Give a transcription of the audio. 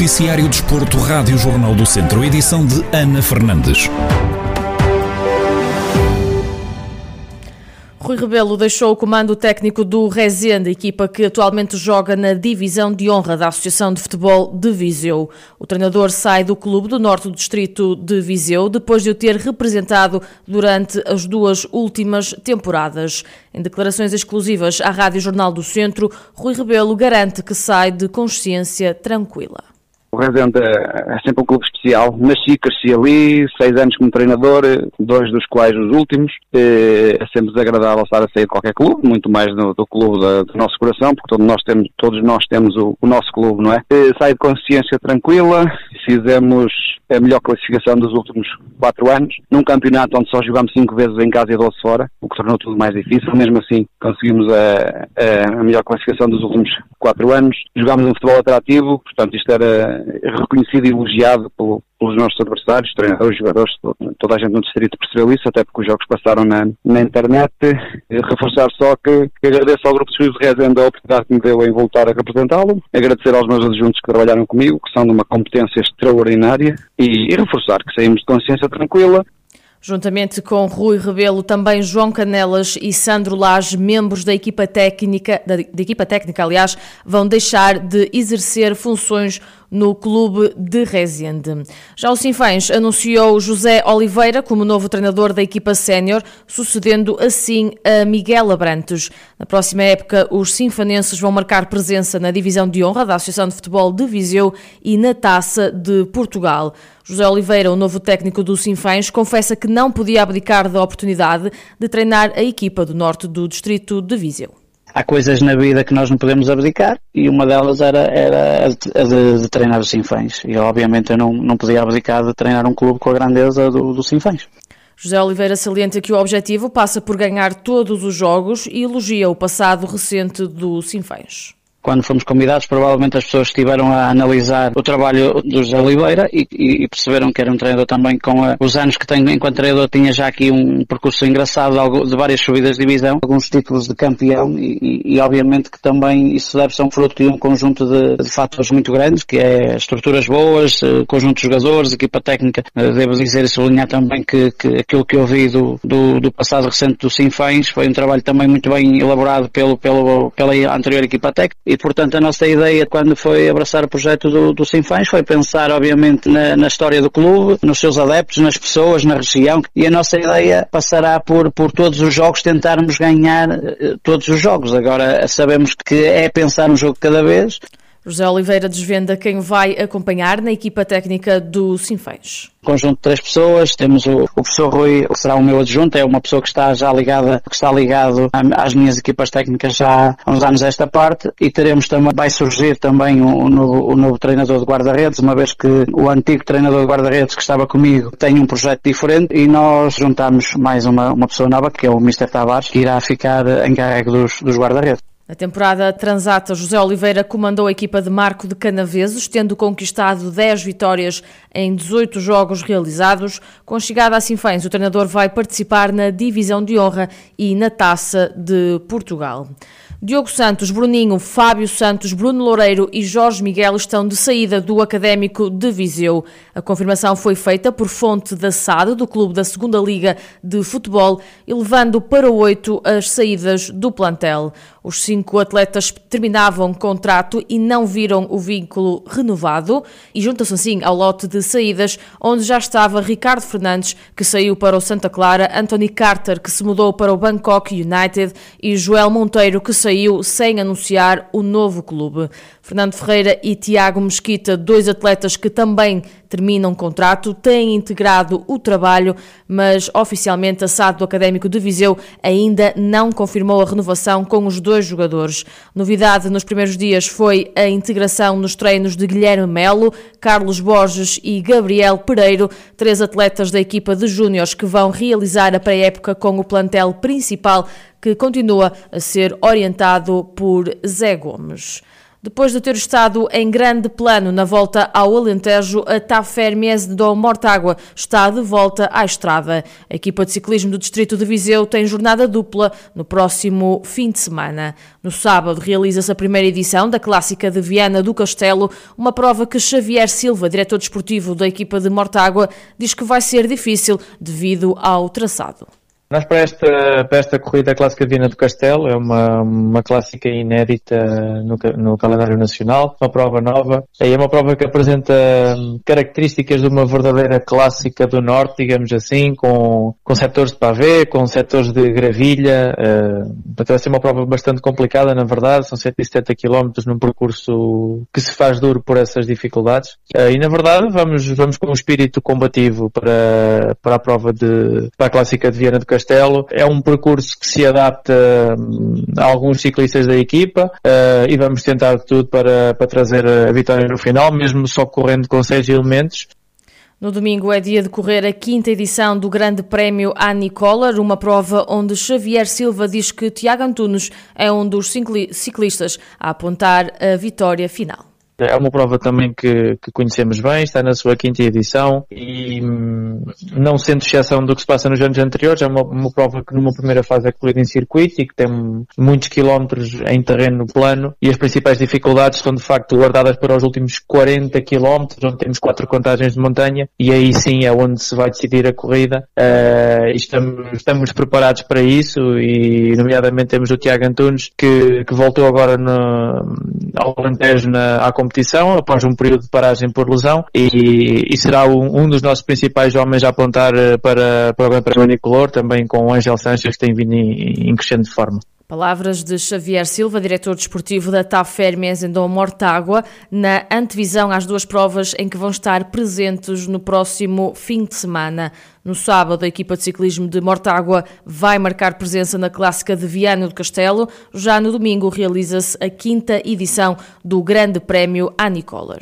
Noticiário Desporto, Rádio Jornal do Centro, edição de Ana Fernandes. Rui Rebelo deixou o comando técnico do Rezende, equipa que atualmente joga na divisão de honra da Associação de Futebol de Viseu. O treinador sai do clube do Norte do Distrito de Viseu depois de o ter representado durante as duas últimas temporadas. Em declarações exclusivas à Rádio Jornal do Centro, Rui Rebelo garante que sai de consciência tranquila. Rezende é sempre um clube especial. Nasci, cresci ali, seis anos como treinador, dois dos quais os últimos. É sempre desagradável estar a sair de qualquer clube, muito mais do, do clube da, do nosso coração, porque todos nós temos, todos nós temos o, o nosso clube, não é? é saio de consciência tranquila, fizemos a melhor classificação dos últimos quatro anos, num campeonato onde só jogamos cinco vezes em casa e 12 fora, o que tornou tudo mais difícil. Mesmo assim, conseguimos a, a, a melhor classificação dos últimos quatro anos. Jogámos um futebol atrativo, portanto isto era reconhecido e elogiado pelo, pelos nossos adversários, treinadores, jogadores, toda a gente no distrito percebeu isso, até porque os jogos passaram na, na internet. Reforçar só que, que agradeço ao Grupo de de Rezende a oportunidade que me deu em voltar a representá-lo, agradecer aos meus adjuntos que trabalharam comigo, que são de uma competência extraordinária, e, e reforçar que saímos de consciência tranquila, Juntamente com Rui Rebelo, também João Canelas e Sandro Lage, membros da equipa técnica, da, da equipa técnica, aliás, vão deixar de exercer funções no clube de Rezende. Já o Sinfãs anunciou José Oliveira como novo treinador da equipa sénior, sucedendo assim a Miguel Abrantes. Na próxima época, os sinfanenses vão marcar presença na divisão de honra da Associação de Futebol de Viseu e na Taça de Portugal. José Oliveira, o novo técnico do Sinfãs, confessa que não podia abdicar da oportunidade de treinar a equipa do norte do distrito de Viseu há coisas na vida que nós não podemos abdicar e uma delas era, era a de, de, treinar os Sinfãs. E obviamente eu não, não podia abdicar de treinar um clube com a grandeza do, do Sinfãs. José Oliveira salienta que o objetivo passa por ganhar todos os jogos e elogia o passado recente do Sinfãs. Quando fomos convidados, provavelmente as pessoas estiveram a analisar o trabalho do José Oliveira e, e, perceberam que era um treinador também com a, os anos que tem enquanto treinador, tinha já aqui um percurso engraçado de várias subidas de divisão, alguns títulos de campeão e, e obviamente que também isso deve ser um fruto de um conjunto de, de fatores muito grandes, que é estruturas boas, eh, conjunto de jogadores, equipa técnica. Eh, devo dizer e sublinhar também que, que aquilo que eu vi do, do, do passado recente do Sinfãs foi um trabalho também muito bem elaborado pelo, pelo, pela anterior equipa técnica e, portanto, a nossa ideia quando foi abraçar o projeto do, do Sinfãs foi pensar, obviamente, na, na, história do clube, nos seus adeptos, nas pessoas, na região. E a nossa ideia passará por, por todos os jogos tentarmos ganhar uh, todos os jogos. Agora, sabemos que é pensar um jogo cada vez. José Oliveira desvenda quem vai acompanhar na equipa técnica do Sinfãs conjunto de três pessoas. Temos o, o, professor Rui, que será o meu adjunto, é uma pessoa que está já ligada, que está ligado às minhas equipas técnicas já há uns anos esta parte. E teremos também, vai surgir também o, o novo, o novo treinador de guarda-redes, uma vez que o antigo treinador de guarda-redes que estava comigo tem um projeto diferente e nós juntamos mais uma, uma pessoa nova, que é o Mr. Tavares, que irá ficar encarregue dos, dos guarda-redes. Na temporada transata, José Oliveira comandou a equipa de Marco de Canaveses, tendo conquistado 10 vitórias em 18 jogos realizados. Com chegada a Sinfãs, o treinador vai participar na divisão de honra e na taça de Portugal. Diogo Santos, Bruninho, Fábio Santos, Bruno Loureiro e Jorge Miguel estão de saída do Académico de Viseu. A confirmação foi feita por fonte da SAD, do Clube da Segunda Liga de Futebol, elevando para oito as saídas do plantel. Os cinco atletas terminavam contrato e não viram o vínculo renovado e juntam-se assim ao lote de saídas, onde já estava Ricardo Fernandes, que saiu para o Santa Clara, Anthony Carter, que se mudou para o Bangkok United e Joel Monteiro, que saiu saiu sem anunciar o novo clube. Fernando Ferreira e Tiago Mesquita, dois atletas que também terminam contrato, têm integrado o trabalho, mas oficialmente a SAD do Académico de Viseu ainda não confirmou a renovação com os dois jogadores. Novidade nos primeiros dias foi a integração nos treinos de Guilherme Melo, Carlos Borges e Gabriel Pereiro, três atletas da equipa de júniores que vão realizar a pré-época com o plantel principal que continua a ser orientado por Zé Gomes. Depois de ter estado em grande plano na volta ao Alentejo, a TAF Hermes do Mortágua está de volta à estrada. A equipa de ciclismo do Distrito de Viseu tem jornada dupla no próximo fim de semana. No sábado realiza-se a primeira edição da Clássica de Viana do Castelo, uma prova que Xavier Silva, diretor desportivo da equipa de Mortágua, diz que vai ser difícil devido ao traçado. Nós para esta, para esta corrida clássica Viana do Castelo, é uma, uma clássica inédita no, no calendário nacional, uma prova nova, é uma prova que apresenta hum, características de uma verdadeira clássica do Norte, digamos assim, com, com setores de pavê, com setores de gravilha, uh, vai ser uma prova bastante complicada, na verdade, são 170 km num percurso que se faz duro por essas dificuldades, uh, e na verdade vamos, vamos com um espírito combativo para, para a prova de, para a clássica de Viana do Castelo, Castelo. É um percurso que se adapta hum, a alguns ciclistas da equipa uh, e vamos tentar tudo para, para trazer a vitória no final, mesmo só correndo com seis elementos. No domingo é dia de correr a quinta edição do Grande Prémio Collar, uma prova onde Xavier Silva diz que Tiago Antunes é um dos ciclistas a apontar a vitória final. É uma prova também que, que, conhecemos bem, está na sua quinta edição e hum, não sendo exceção do que se passa nos anos anteriores, é uma, uma prova que numa primeira fase é corrida em circuito e que tem muitos quilómetros em terreno plano e as principais dificuldades estão de facto guardadas para os últimos 40 quilómetros, onde temos quatro contagens de montanha e aí sim é onde se vai decidir a corrida. Uh, estamos, estamos preparados para isso e nomeadamente temos o Tiago Antunes que, que voltou agora no, ao Alentejo na, à competição competição após um período de paragem por lesão e, e será um, um, dos nossos principais homens a apontar eh, para, para o Grande Prémio também com o Angel Sanches que tem vindo em, em crescente forma. Palavras de Xavier Silva, diretor desportivo da TAF Hermes em Dom Mortágua, na antevisão às duas provas em que vão estar presentes no próximo fim de semana. No sábado, a equipa de ciclismo de Mortágua vai marcar presença na clássica de Viana do Castelo. Já no domingo, realiza-se a quinta edição do Grande Prémio Anicolar.